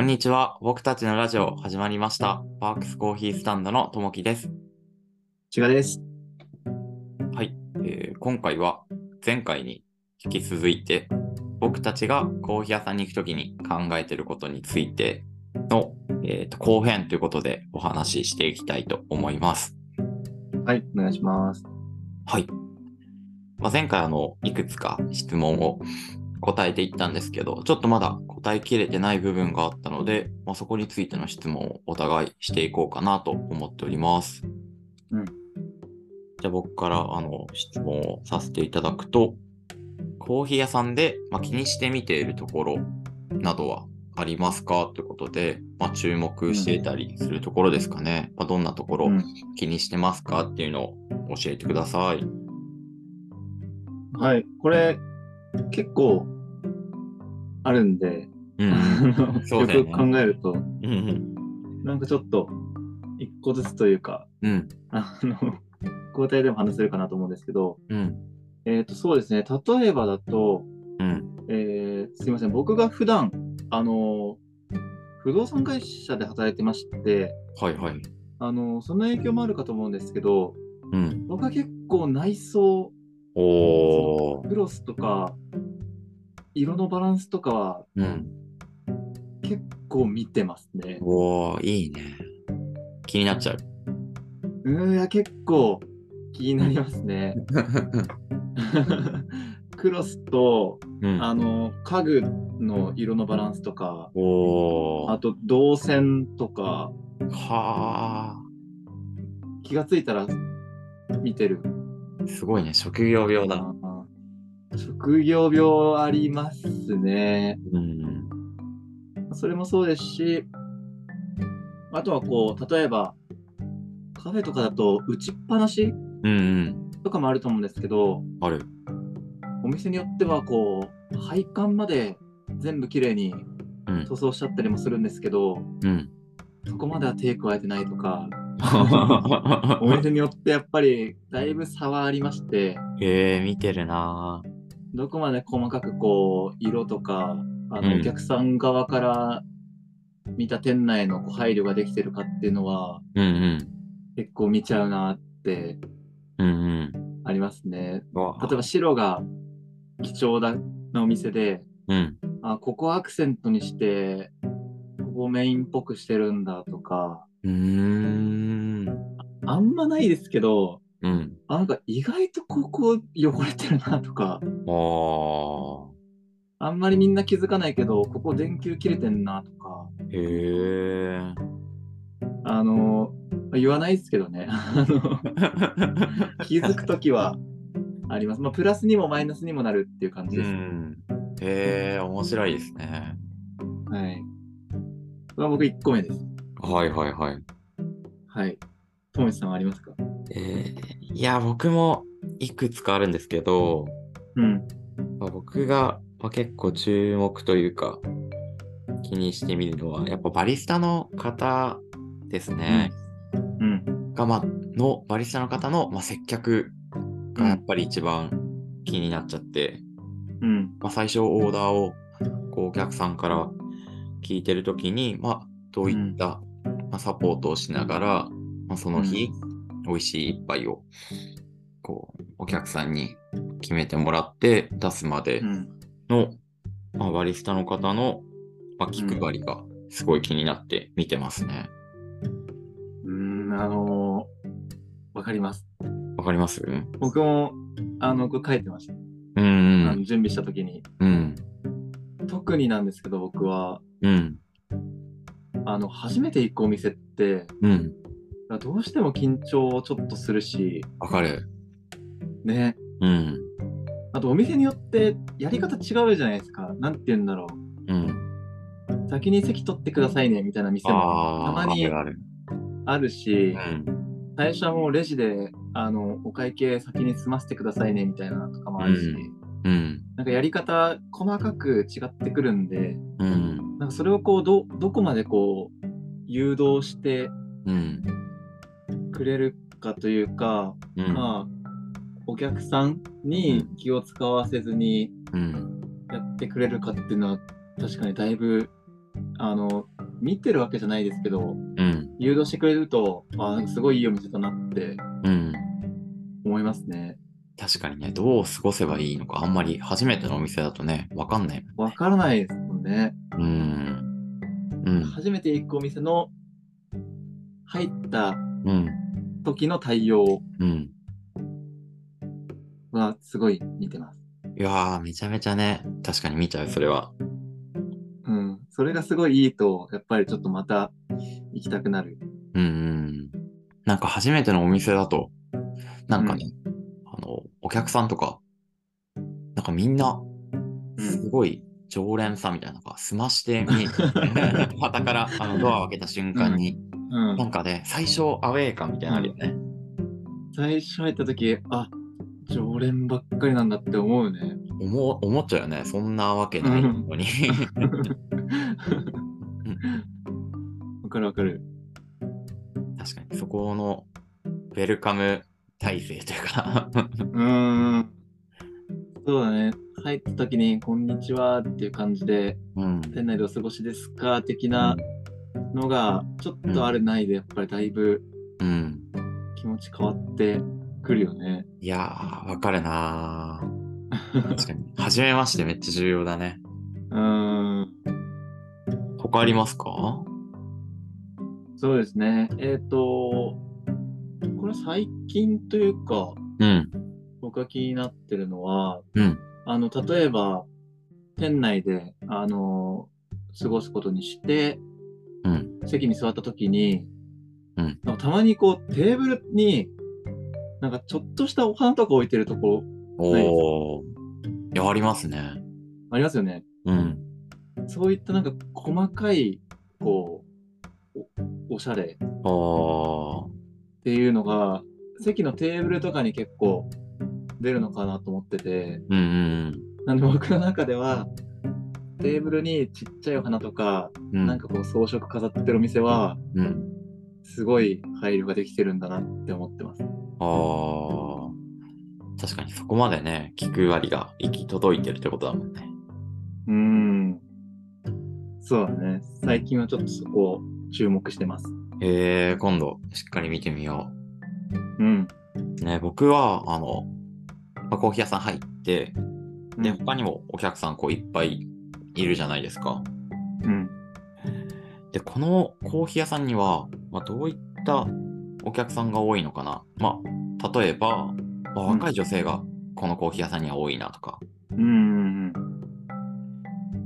こんにちは。僕たちのラジオ始まりました。パークスコーヒースタンドのともきです。違です。はい、えー今回は前回に引き続いて、僕たちがコーヒー屋さんに行くときに考えていることについての、えーと後編ということでお話ししていきたいと思います。はい、お願いします。はい。まあ、前回あの、いくつか質問を答えていったんですけど、ちょっとまだ答えきれてない部分があったので、まあ、そこについての質問をお互いしていこうかなと思っております。うん。じゃあ僕からあの質問をさせていただくと、コーヒー屋さんで、まあ、気にして見ているところなどはありますか？ということで、まあ、注目していたりするところですかね。まあ、どんなところうん気にしてますか？っていうのを教えてください。はい、これ結構あるんで、うん。よく考えると、うんうん。なんかちょっと一個ずつというか、うん。あの、交代でも話せるかなと思うんですけど、うん。えっ、と、そうですね、例えばだと、うん。えーすいません、僕が普段、あの、不動産会社で働いてまして、はいはい。あの、その影響もあるかと思うんですけど、うん。僕は結構内装おー。クロスとか、色のバランスとかはうん。結構見てますね。おー、いいね。気になっちゃう。うーん、いや、結構気になりますね。クロスと、うん。あの、家具の色のバランスとか、おー。あと動線とか、は気がついたら見てる。ー。すごいね。職業病だ。職業病ありますね。うん。それもそうですし、あとはこう、例えば、カフェとかだと打ちっぱなしうんうん。とかもあると思うんですけど、ある。お店によってはこう、配管まで全部きれいにうん。塗装しちゃったりもするんですけど、うん。そこまでは手加えてないとか、お店によってやっぱりだいぶ差はありまして、えー、見てるなどこまで細かくこう、色とか、あの、うんお客さん側から見た店内のこう配慮ができてるかっていうのは、ー。うん結構見ちゃうなってうん。うんうん。ありますね。例えば白が貴重だなお店で、うん。あ、ここアクセントにして、ここメインっぽくしてるんだとか、うーん。あんまないですけど、うん。あ、なんか意外とここ汚れてるなとか、ああんまりみんな気づかないけど、ここ電球切れてんなとか、ー。へー。あの、まあ言わないですけどね、あの 気づくときはあります。まあ、プラスにもマイナスにもなるっていう感じうです。ん。へー、面白いですね。はい。これは僕1個目です。はいはいはい。はい。ともちさんはありますか？えー、いや、僕もいくつかあるんですけど、うん。まあ僕が、まあ、結構注目というか、気にしてみるのは、やっぱバリスタの方ですね。うん。が、まあ、の、バリスタの方の、まあ、接客がやっぱり一番気になっちゃって、うん。まあ、最初オーダーをこうお客さんから聞いてるときに、まあ、どういった、まあ、サポートをしながら、まあ、その日、美味しい一杯をこうお客さんに決めてもらって出すまでうん。の、まあ、バリスタの方の、まあ、気配りがすごい気になって見てますね。うん、あのーわかります。わかります？僕も、あの、これ書いてました。うんあの準備したときに。うん。特になんですけど、僕は、うん。あの、初めて行くお店って、うん。どうしても緊張ちょっとするし、わかる。ね。うん。あと、お店によってやり方違うじゃないですか。なんて言うんだろうん。う。先に席取ってくださいね、みたいな店もたまにあるある。あるし、うん。最初はもうレジで、あの、お会計先に済ませてくださいね、みたいなのとかもあるし、うん。なんかやり方細かく違ってくるんで、うん。なんかそれをこう、ど、どこまでこう、誘導してうん。くれるかというか、うん。まあ、お客さんに気を使わせずにうん。やってくれるかっていうのは、確かにだいぶあの、見てるわけじゃないですけど、うん。誘導してくれると、あすごいいいお店だなってうん。思いますね。確かにね、どう過ごせばいいのか、あんまり初めてのお店だとね、わかんないもんわからないですもんね。うん。うん。初めて行くお店の入ったうん。時の対応うん。はすごい見てます。いやー、めちゃめちゃね、確かに見ちゃう、それは。うん。それがすごいいいと、やっぱりちょっとまた行きたくなる。うんうん。なんか初めてのお店だと、なんかね、あの、お客さんとか、なんかみんな、すごい常連さんみたいな、なんか済まして見えて、旗からあのドアを開けた瞬間に、うんなんかね、最初アウェー感みたいなのあるよね。最初入った時、あ、常連ばっかりなんだって思うね。思う思っちゃうよね。そんなわけないのに。わかるわかる。確かに、そこのウェルカム体制というかうーん。そうだね。入った時に、こんにちはっていう感じで、うん。店内でお過ごしですか的なのが、ちょっとあるないで、やっぱりだいぶうん。気持ち変わってくるよね。いやー、わかるなー。確かに。初めましてめっちゃ重要だね。うーん。他ありますか？そうですね。えっ、と、最近というか、うん。僕が気になってるのは、うん。あの、例えば、店内で、あの、過ごすことにして、うん。席に座った時に、うんなんかたまにこう、テーブルに、なんかちょっとしたお花とか置いてるところないですおー。いや、ありますね。ありますよね。うん。そういったなんか細かい、こう、おおしゃれ。っていうのが、席のテーブルとかに結構出るのかなと思ってて、うんうんなんで僕の中では、テーブルにちっちゃいお花とか、うん。なんかこう装飾飾ってるお店は、うん。すごい配慮ができてるんだなって思ってます。あー。確かにそこまでね、聞く割が行き届いてるってことだもんね。うーん。そうだね。最近はちょっとそこを注目してます。えー、今度しっかり見てみようん。う。ね、僕は、あの、まあコーヒー屋さん入って、で、うん他にもお客さんこういっぱいいるじゃないですか。うん。で、このコーヒー屋さんには、まあ、どういったお客さんが多いのかな。まあ、例えば、まあ、うん若い女性がこのコーヒー屋さんには多いなとか、うんうん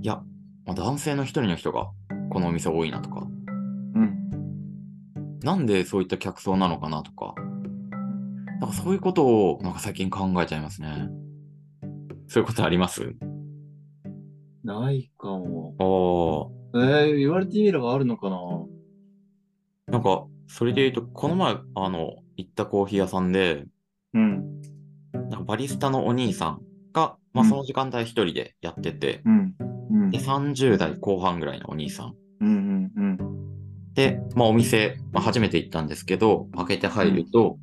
いや、まあ、男性の一人の人がこのお店多いなとか。なんでそういった客層なのかなとか、なんかそういうことをなんか最近考えちゃいますね。そういうことあります？ないかも。ああ、えー、言われてみればあるのかななんか、それで言うと、この前、あの、行ったコーヒー屋さんで、うん。なんかバリスタのお兄さんが、まあ、うんその時間帯一人でやってて、うん。うんで、。30代後半ぐらいのお兄さん。で、まあ、お店、まあ、初めて行ったんですけど、開けて入ると、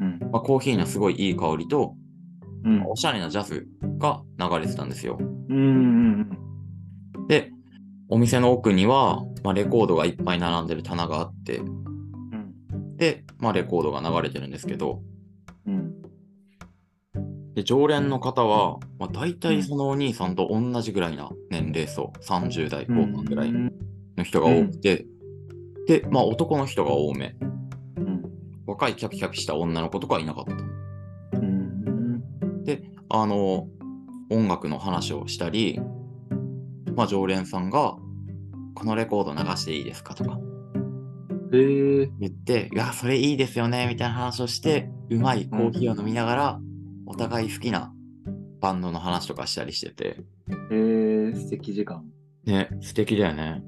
うん。まあ、コーヒーのすごいいい香りと、うん。おしゃれなジャズが流れてたんですよ。うんうんで、お店の奥には、まあ、レコードがいっぱい並んでる棚があって、うん。で、まあ、レコードが流れてるんですけど、うん。で、常連の方は、まあ、大体そのお兄さんと同じぐらいな年齢層、30代後半ぐらいうん。の人が多くて、で、まあ、男の人が多め。うん。若いキャピキャピした女の子とかはいなかった。うん。あの、音楽の話をしたり、まあ、常連さんが、このレコード流していいですかとか。言って、いや、それいいですよね、みたいな話をして、うまいコーヒーを飲みながら、お互い好きなバンドの話とかしたりしてて、へえ、素敵時間。ね、素敵だよね。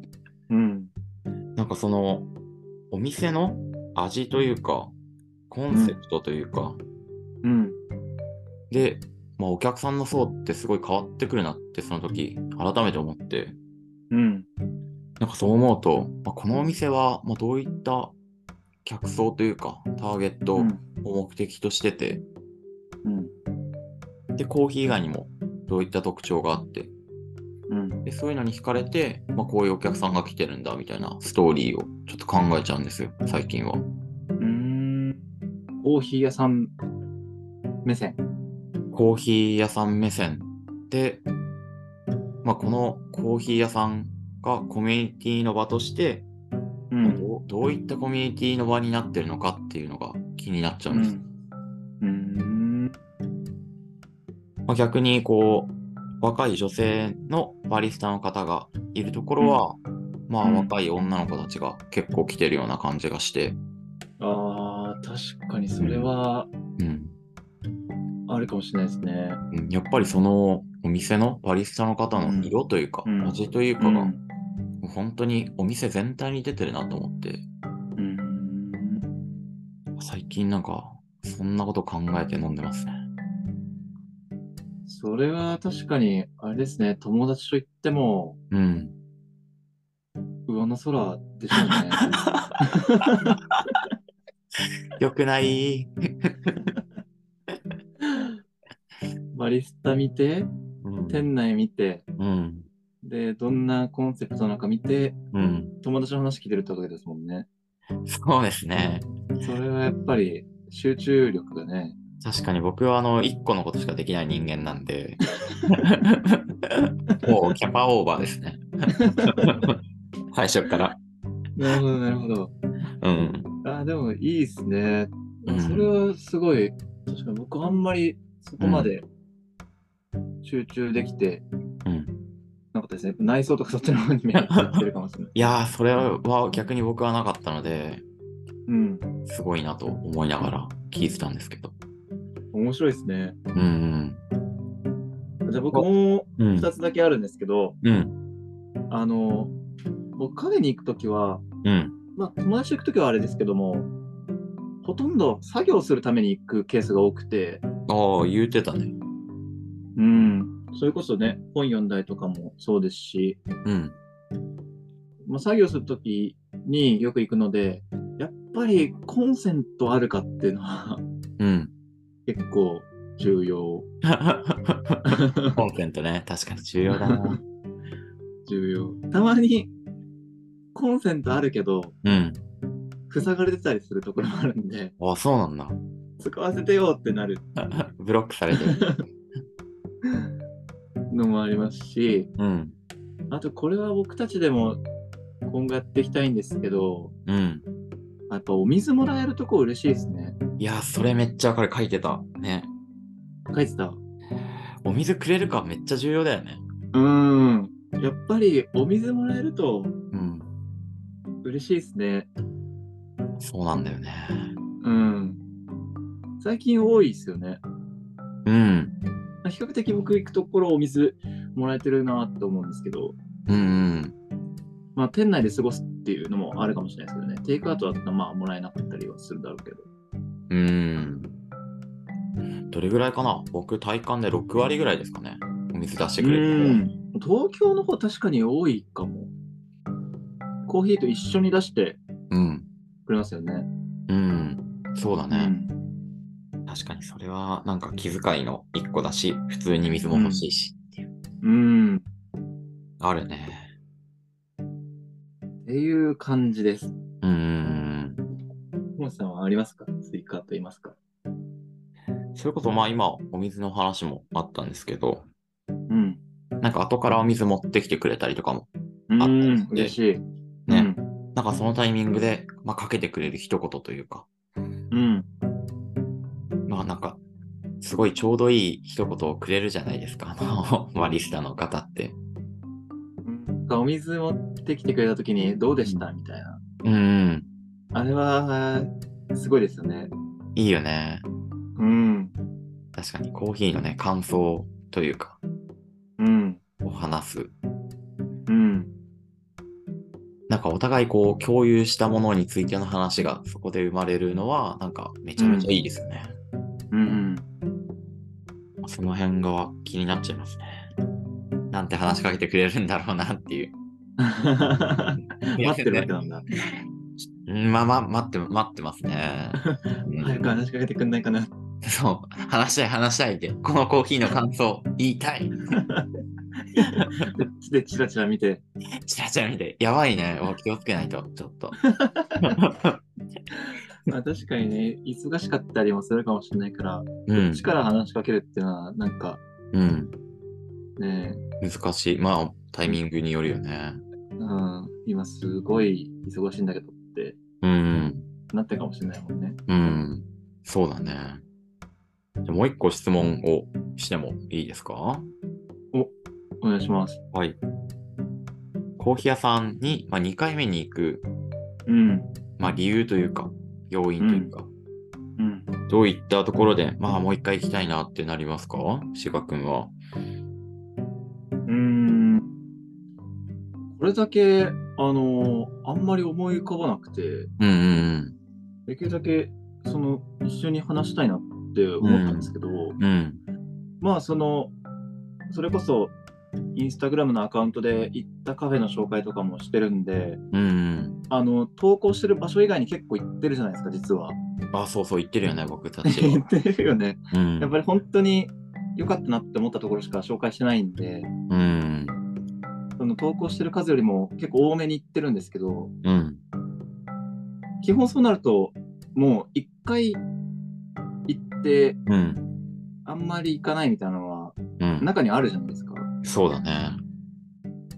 かその、お店の味というか、コンセプトというか、うん。で、まあ、お客さんの層ってすごい変わってくるなって、その時、改めて思って、うん。なんかそう思うと、まあ、このお店は、まあ、どういった客層というか、ターゲットをうん。目的としてて、うん。で、コーヒー以外にもどういった特徴があって、うん。でそういうのに惹かれて、まあ、こういうお客さんが来てるんだみたいなストーリーをちょっと考えちゃうんですよ、最近は。うーん。コーヒー屋さん目線。コーヒー屋さん目線で、まあ、このコーヒー屋さんがコミュニティの場として、うん。どうどういったコミュニティの場になってるのかっていうのが気になっちゃうんです。うん。まあ、逆にこう若い女性のバリスタの方がいるところは、まあうん若い女の子たちが結構来てるような感じがして、ああ、確かにそれはうん。あるかもしれないですね。うん。やっぱりそのお店のバリスタの方の色というか、うん。味というかが、本当にお店全体に出てるなと思って、うん。最近なんかそんなこと考えて飲んでますね。それは確かに、あれですね、友達と言っても、うん。上の空でしょうね。よくない？バリスタ見て、うん。店内見て、うん。で、どんなコンセプトなのか見て、うん。友達の話聞いてるってわけですもんね。そうですね。それはやっぱり集中力がね、確かに僕はあの、一個のことしかできない人間なんで、もうキャパオーバーですね。最初から。なるほど、なるほど。うん。あでもいいですね。うんそれはすごい、確かに僕あんまりそこまで集中できてうん。なかったですね。内装とかそっちの方に目がいってるかもしれない。いやー、それは逆に僕はなかったので、うん。すごいなと思いながら聞いてたんですけど。面白いですね。うんじゃあ僕もうん。うん。2つだけあるんですけど、うん。あの、僕カフェに行くときは、うん。まあ友達と行くときはあれですけども、ほとんど作業するために行くケースが多くて、ああ、言うてたね。うん。それこそね、本読んだりとかもそうですし、うん。まあ、作業するときによく行くので、やっぱりコンセントあるかっていうのはうん。結構重要。コンセントね、確かに重要だな。重要。たまにコンセントあるけど、うん。塞がれてたりするところもあるんで、あ、そうなんだ。使わせてよってなる ブロックされてる。のもありますし、うん。あとこれは僕たちでも今後やっていきたいんですけど、うん。やっぱお水もらえるとこ嬉しいですね。いや、それめっちゃこれ書いてた。ね。書いてた。お水くれるかめっちゃ重要だよね。うーん。やっぱりお水もらえるとうん。嬉しいですね。そうなんだよね。うん。最近多いですよね。うん。比較的僕行くところお水もらえてるなって思うんですけど、うんうん。まあ店内で過ごすっていうのもあるかもしれないですけどね。テイクアウトだったらまあもらえなかったりはするだろうけど。うん。どれぐらいかな？僕体感で6割ぐらいですかね。お水出してくれる。東京の方確かに多いかも。コーヒーと一緒に出してうん。くれますよね。うん。そうだね。うん確かにそれはなんか気遣いの一個だし、普通に水も欲しいしっていう。うん。あるね。っていう感じです。うんうんモンさんはありますか？追加と言いますかうん。それこそまあ今お水の話もあったんですけど、うん。なんか後からお水持ってきてくれたりとかも、うあったりんし。て嬉しい。ねなんかそのタイミングで、まあ、かけてくれる一言というか、うん。うん。まあなんか、すごいちょうどいい一言をくれるじゃないですか、あの、バリスタの方って。うんお水持ってきてくれたときにどうでした？みたいな。うん、あれは、すごいですよね。いいよね。うん。確かにコーヒーのね、感想というか、うん。を話す。うん。なんかお互いこう共有したものについての話がそこで生まれるのは、なんかめちゃめちゃいいですよね。うん。その辺が気になっちゃいますね。なんて話しかけてくれるんだろうなっていう。待ってるわけなんだ。うんまあまあ、待って、待ってますね。うん早く話しかけてくんないかな。そう、話したい話したいって、このコーヒーの感想言いたい。で、チラチラ見て。チラチラ見て、やばいね。お気をつけないと、ちょっと。まあ確かにね、忙しかったりもするかもしれないから、うんこっち。から話しかけるっていうのは、なんかうん。ね、難しい。まあ、タイミングによるよね。うん、今すごい忙しいんだけどうん。なってるかもしれないもんね。うん。そうだね。じゃあもう一個質問をしてもいいですか？お願いします。はい。コーヒー屋さんに、まあ、2回目に行く、うん。まあ、理由というか、要因というか、うん。どういったところで、まあ、もう一回行きたいなってなりますか？志賀くんは。うーん。これだけ、あの、あんまり思い浮かばなくて、うんうんできるだけ、その、一緒に話したいなって思ったんですけど、うん。うん。まあ、その、それこそ、インスタグラムのアカウントで行ったカフェの紹介とかもしてるんで、うんうん。あの、投稿してる場所以外に結構行ってるじゃないですか、実は。あ、そうそう、言ってるよね、僕たち行は。ってるよね。うん。やっぱり本当に良かったなって思ったところしか紹介してないんで、うん。投稿してる数よりも結構多めに行ってるんですけど、うん。基本そうなると、もう一回行って、うん。あんまり行かないみたいなのはうん。中にあるじゃないですか。そうだね。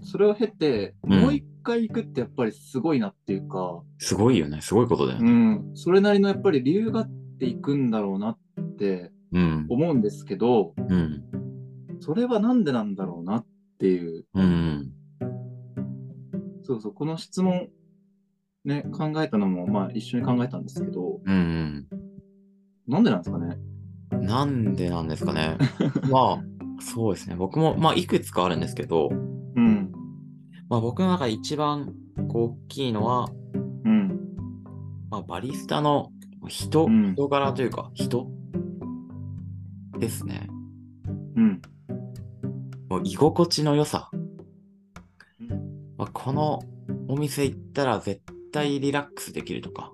それを経て、うんもう一回行くってやっぱりすごいなっていうか、すごいよね。すごいことだようね。ん、それなりのやっぱり理由があって行くんだろうなってうん。思うんですけど、うん。それはなんでなんだろうなっていう、うん。そうそう、この質問、ね、考えたのも、まあ一緒に考えたんですけど、うん。なんでなんですかね？なんでなんですかね？まあ、そうですね。僕も、まあ、いくつかあるんですけど、うん、まあ、僕の中で一番大きいのは、うん、まあ、バリスタの人、うん人柄というか、人ですね。うん。もう居心地の良さ。うんまあ、このお店行ったら絶対リラックスできるとか、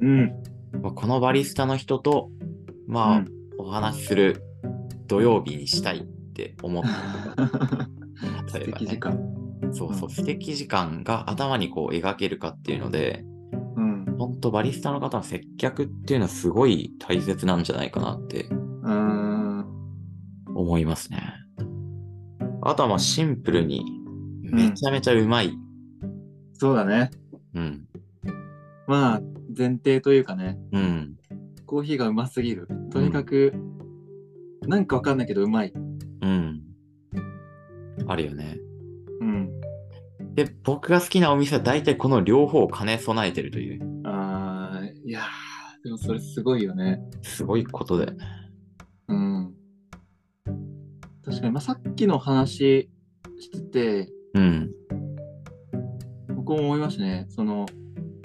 うん。まあ、このバリスタの人と、まあ、うんお話しする土曜日にしたいって思ったりとか、素 例えばね。そうそうう、ん素敵時間が頭にこう描けるかっていうので、うん。本当バリスタの方の接客っていうのはすごい大切なんじゃないかなって。思いますね。あとはまあシンプルにめちゃめちゃうまい。そうだね。うん。まあ、前提というかね、うん。コーヒーがうますぎる。とにかく、なんかわかんないけどうまい。うん。あるよね。うん。で、僕が好きなお店は大体この両方を兼ね備えてるという、あー、いやー、でもそれすごいよね。すごいことで。うん。確かに、まあ、さっきの話してて、うん。僕も思いましたね。その、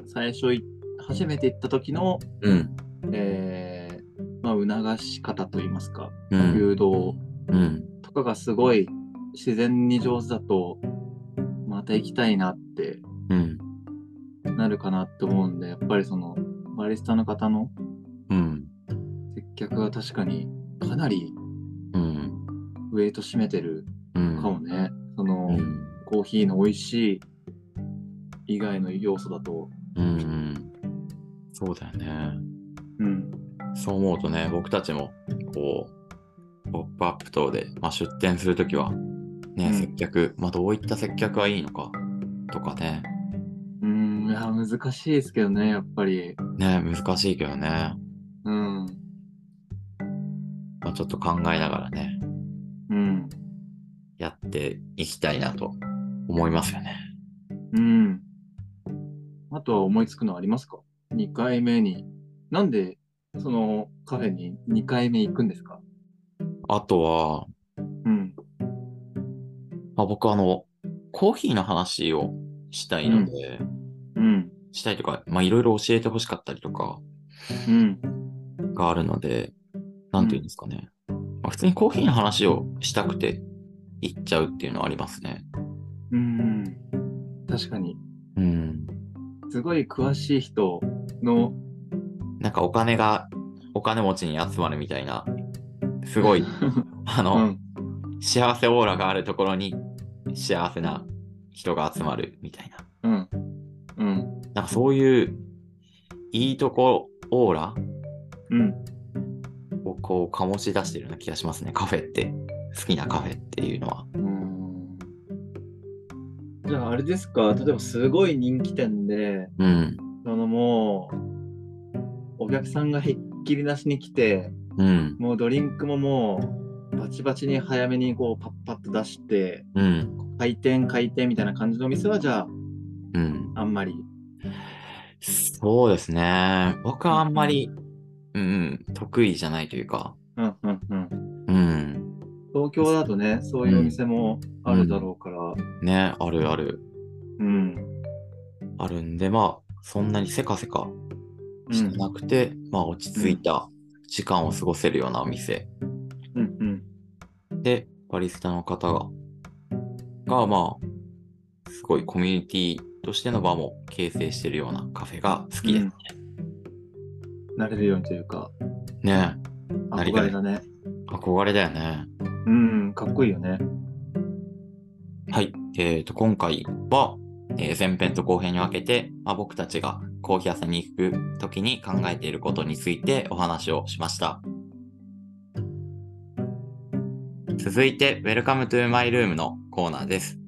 最初い、初めて行った時の、うん。えー、まあ、促し方といいますか、うん。誘導うん。とかがすごい自然に上手だと、また行きたいなってうん。なるかなって思うんで、やっぱりその、バリスタの方のうん。接客は確かにかなりうん。ウェイト占めてるうん。かもね。その、うん。コーヒーの美味しい以外の要素だと。うん。そうだよね。うん。そう思うとね、僕たちも、こう、ポップアップ等で、まあ、出店するときは、ね、うん接客、まあ、どういった接客がいいのか、とかね、うん、いや、難しいですけどね、やっぱり。ね、難しいけどね、うん。まあ、ちょっと考えながらね、うん。やっていきたいなと思いますよね。うん。あとは思いつくのありますか ?2 回目に。なんで、そのカフェに2回目行くんですか？あとは、うん。まあ、僕あの、コーヒーの話をしたいので、うん。したいとか、まあ、いろいろ教えてほしかったりとかうん。があるので、なんていうんですかね。まあ、普通にコーヒーの話をしたくて行っちゃうっていうのはありますね。うん。確かに。うん。すごい詳しい人の、なんかお金が、お金持ちに集まるみたいな、すごい、あうの、ん。幸せオーラがあるところに幸せな人が集まるみたいな。うん。うん。なんかそういういいとこオーラうん。をこう醸し出してるような気がしますね。カフェって。好きなカフェっていうのは。うん。じゃあ、あれですか、例えばすごい人気店で、うん。そのもう、お客さんがひっきりなしに来て、うん。もうドリンクももう、バチバチに早めにこうパッパッと出して、うん。回転回転みたいな感じのお店は、じゃあ、うん。あんまり。そうですね。僕はあんまり、うん、うん、得意じゃないというか。うんうんうん。うん。東京だとね、そういうお店もあるだろうから、ね、あるある。うん。あるんで、まあ、そんなにせかせかうん。してなくて、まあ、落ち着いた時間を過ごせるようなお店。うんうん。で、バリスタの方が、が、まあ、すごいコミュニティとしての場も形成してるようなカフェが好きですね。なれるようにというか、ね憧れだね。憧れだよね。ううん、かっこいいよね。はい。えっ、と、今回は、えー前編と後編に分けて、まあ、僕たちがコーヒー屋さんに行くときに考えていることについてお話をしました。続いて、Welcome to My Room のコーナーです。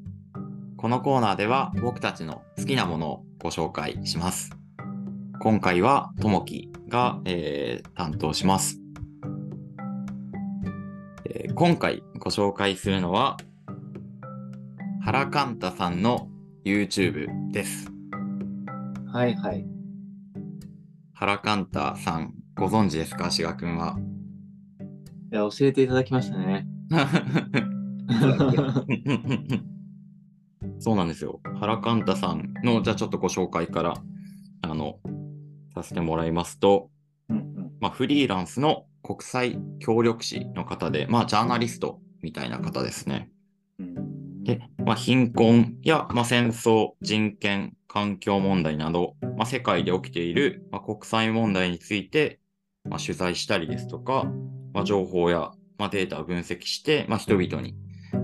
このコーナーでは僕たちの好きなものをご紹介します。今回はともきが、えー担当します、えー今回ご紹介するのは、ハラカンタさんの YouTube です。はいはい。ハラカンタさん、ご存知ですか？志賀くんは。いや、教えていただきましたね。そうなんですよ。ハラカンタさんの、じゃあちょっとご紹介から、あの、させてもらいますと、うんうん。まあ、フリーランスの国際協力士の方で、まあ、ジャーナリストみたいな方ですね。うん。で、まあ、貧困や、まあ、戦争、人権、環境問題など、まあ、世界で起きている、まあ、国際問題について、まあ、取材したりですとか、まあ、情報や、まあ、データを分析して、まあ、人々に、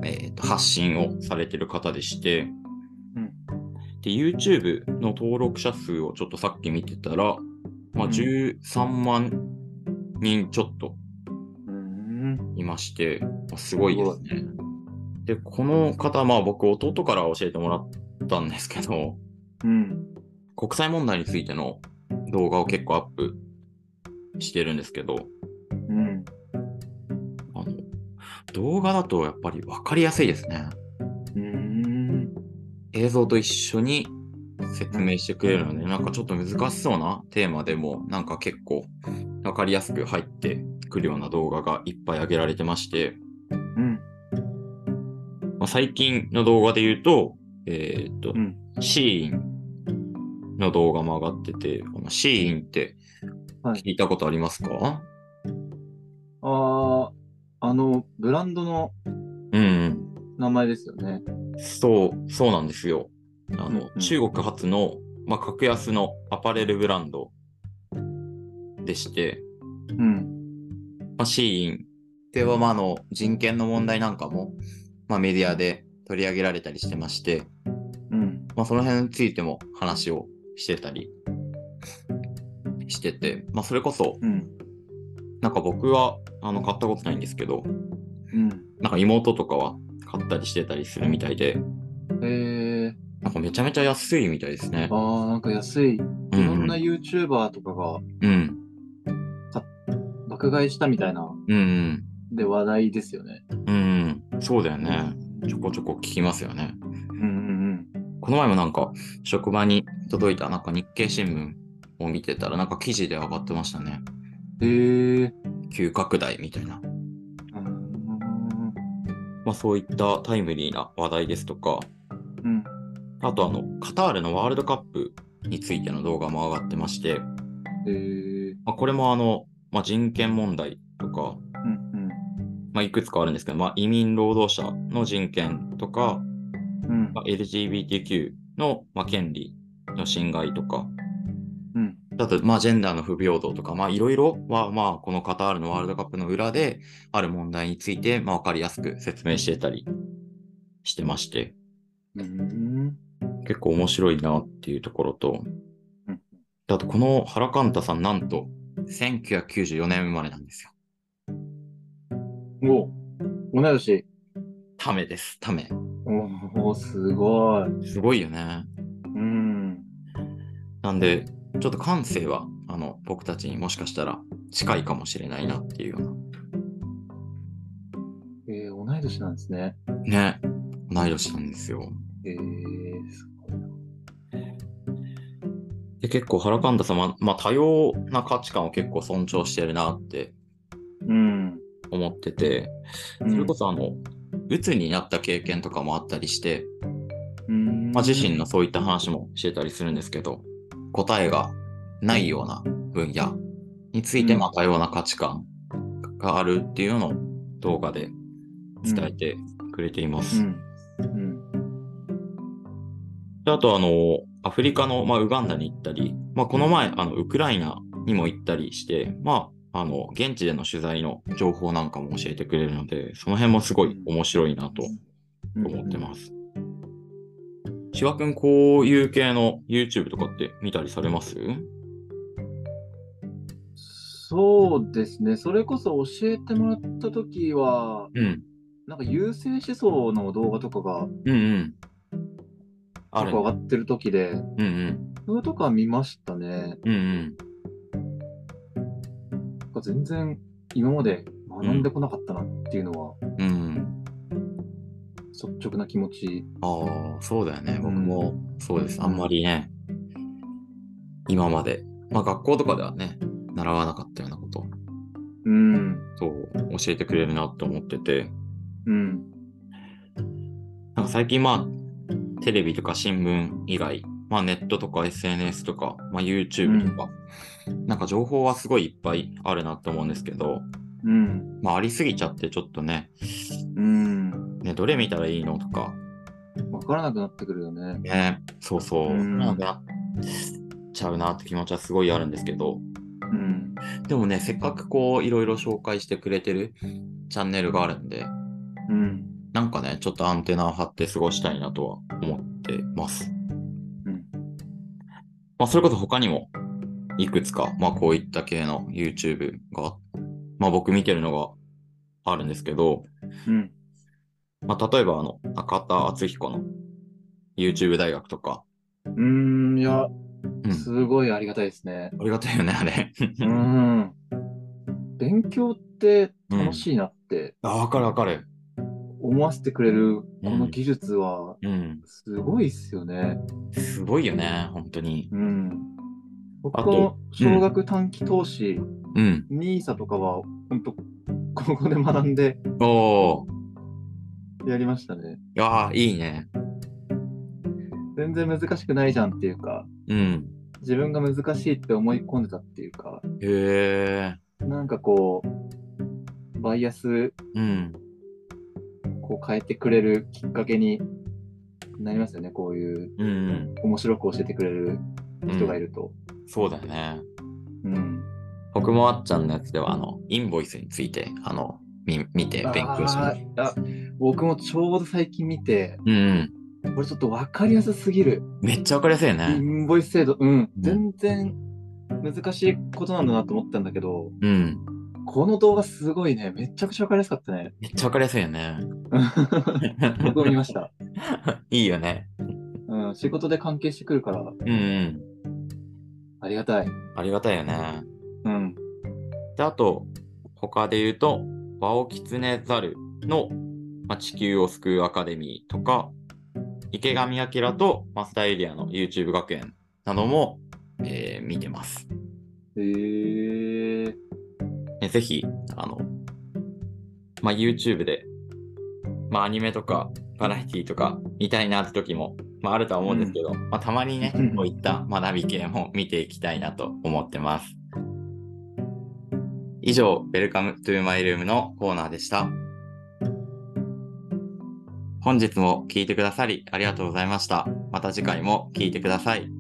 えーと発信をされている方でして、うん。で、YouTube の登録者数をちょっとさっき見てたら、まあ、うん。13万人ちょっとうん。いまして、まあすごいですね。で、この方、まあ僕、弟から教えてもらったんですけど、うん。国際問題についての動画を結構アップしてるんですけど、うん。あの動画だとやっぱり分かりやすいですね。うん。映像と一緒に説明してくれるので、なんかちょっと難しそうなテーマでも、なんか結構分かりやすく入ってくるような動画がいっぱい上げられてまして、うん。まあ、最近の動画で言うと、えーっと、うん。シーインの動画も上がってて、このシーインってはい聞いたことありますか、ああ、あの、ブランドのうん、名前ですよね。そう、そうなんですよ。あの、うんうん中国発の、まあ、格安のアパレルブランドでして、うん。まあ、シーインでは、まあ、あの、人権の問題なんかも、まあ、メディアで取り上げられたりしてまして、うん。まあ、その辺についても話をしてたりしてて、まあ、それこそ、うん。なんか僕は、あの、買ったことないんですけど、うん。なんか妹とかは買ったりしてたりするみたいで、えー、なんかめちゃめちゃ安いみたいですね。ああ、なんか安い。いうんろんな YouTuber とかがうん。爆買いしたみたいな、うん。で話題ですよね。うん。うん。そうだよね。ちょこちょこ聞きますよね。うんうんこの前もなんか、職場に届いたなんか日経新聞を見てたら、なんか記事で上がってましたね。うん。へえ急拡大みたいな。まあそういったタイムリーな話題ですとか、うん。あとあの、カタールのワールドカップについての動画も上がってまして、へえー。まあ、これもあの、まあ、人権問題とか、うんまあ、いくつかあるんですけど、まあ、移民労働者の人権とか、うん。うんまあ、LGBTQ の、まあ、権利の侵害とか、うん。あと、まあ、ジェンダーの不平等とか、まあ、いろいろは、まあ、このカタールのワールドカップの裏である問題について、まあ、わかりやすく説明してたりしてまして、うん。結構面白いなっていうところとあとこの原カンタさんなんと1994年生まれなんですよ。お同い年。ためです、ため。おお、すごい。すごいよね。うん。なんで、ちょっと感性は、あの、僕たちにもしかしたら近いかもしれないなっていうようえー、同い年なんですね。な。ね。同い年なんですよ。えー、で、結構原カンタさんは、まあ多様な価値観を結構尊重してるなってうん。思ってて、うんそれこそあの、鬱になった経験とかもあったりして、うんまあ、自身のそういった話もしてたりするんですけど、答えがないような分野について、うんまあ多様な価値観があるっていうのを動画で伝えてくれています。うん。うん。であと、あの、アフリカの、まあ、ウガンダに行ったり、まあ、この前、あの、ウクライナにも行ったりして、まあ、あの、現地での取材の情報なんかも教えてくれるので、その辺もすごい面白いなと思ってます。しわくん、こういう系の YouTube とかって見たりされます？そうですね。それこそ教えてもらったときは、うん。なんか優勢思想の動画とかがうんうん。ある上がってるときで、うんうん。それとか見ましたね。うんうん。なんか全然今まで学んでこなかったなっていうのは、うん。率直な気持ち。ああ、そうだよね。うん僕もそうです。あんまりね、今まで、まあ学校とかではね、習わなかったようなこと、うん。そう、教えてくれるなと思ってて、うん。なんか最近まあ、テレビとか新聞以外、まあネットとか SNS とか、まあ YouTube とか、なんか情報はすごいいっぱいあるなと思うんですけど、うん。まあありすぎちゃってちょっとね、うん。ね、どれ見たらいいのとか、わからなくなってくるよね。ね、そうそう、うんなんかなっちゃうなって気持ちはすごいあるんですけど、うん。でもね、せっかくこう、いろいろ紹介してくれてるチャンネルがあるんで、うん。なんかね、ちょっとアンテナを張って過ごしたいなとは思ってます。うん。まあ、それこそ他にも、いくつか、まあ、こういった系の YouTube が、まあ、僕見てるのがあるんですけど、うん。まあ、例えば、あの、中田敦彦の YouTube 大学とか、うん。いや、うん、すごいありがたいですね。ありがたいよね、あれ。うん。勉強って楽しいなってあ、わかるわかる。思わせてくれるこの技術はうん。すごいっすよね。すごいよね、本当に。うん。僕あとの少額短期投資、うん。NISA とかは、本当ここで学んでおー。やりましたね。いやー、いいね。全然難しくないじゃんっていうか、うん。自分が難しいって思い込んでたっていうか、へえ。なんかこう、バイアスうん。こう変えてくれるきっかけになりますよね。こういううんうん。面白く教えてくれる人がいると。そうだよね。うん。僕もあっちゃんのやつでは、あの、インボイスについて、あの、み見て勉強しまあす。ーあ僕もちょうど最近見て、うんこれちょっと分かりやすすぎる。うん。めっちゃわかりやすいよイね。ンボイス制度、うん、全然難しいことなんだなと思ったんだけど、うん。この動画すごいね、めちゃくちゃ分かりやすかったね。めっちゃわかりやすいよね。僕も見ました。いいよね。うん、仕事で関係してくるから、うんうん。ありがたい。ありがたいよね。うん。で、あと、他で言うと、ワオキツネザルの、まあ、地球を救うアカデミーとか、池上彰とマスターエリアの YouTube 学園なども、えー見てます。へえー。ねぜひ、あの、まあ、YouTube で、まあ、アニメとか、バラエティとか見たいなって時も、まあ、あるとは思うんですけど、まあ、たまにねうん、こういった学び系も見ていきたいなと思ってます。以上、Welcome to My Room のコーナーでした。本日も聞いてくださりありがとうございました。また次回も聞いてください。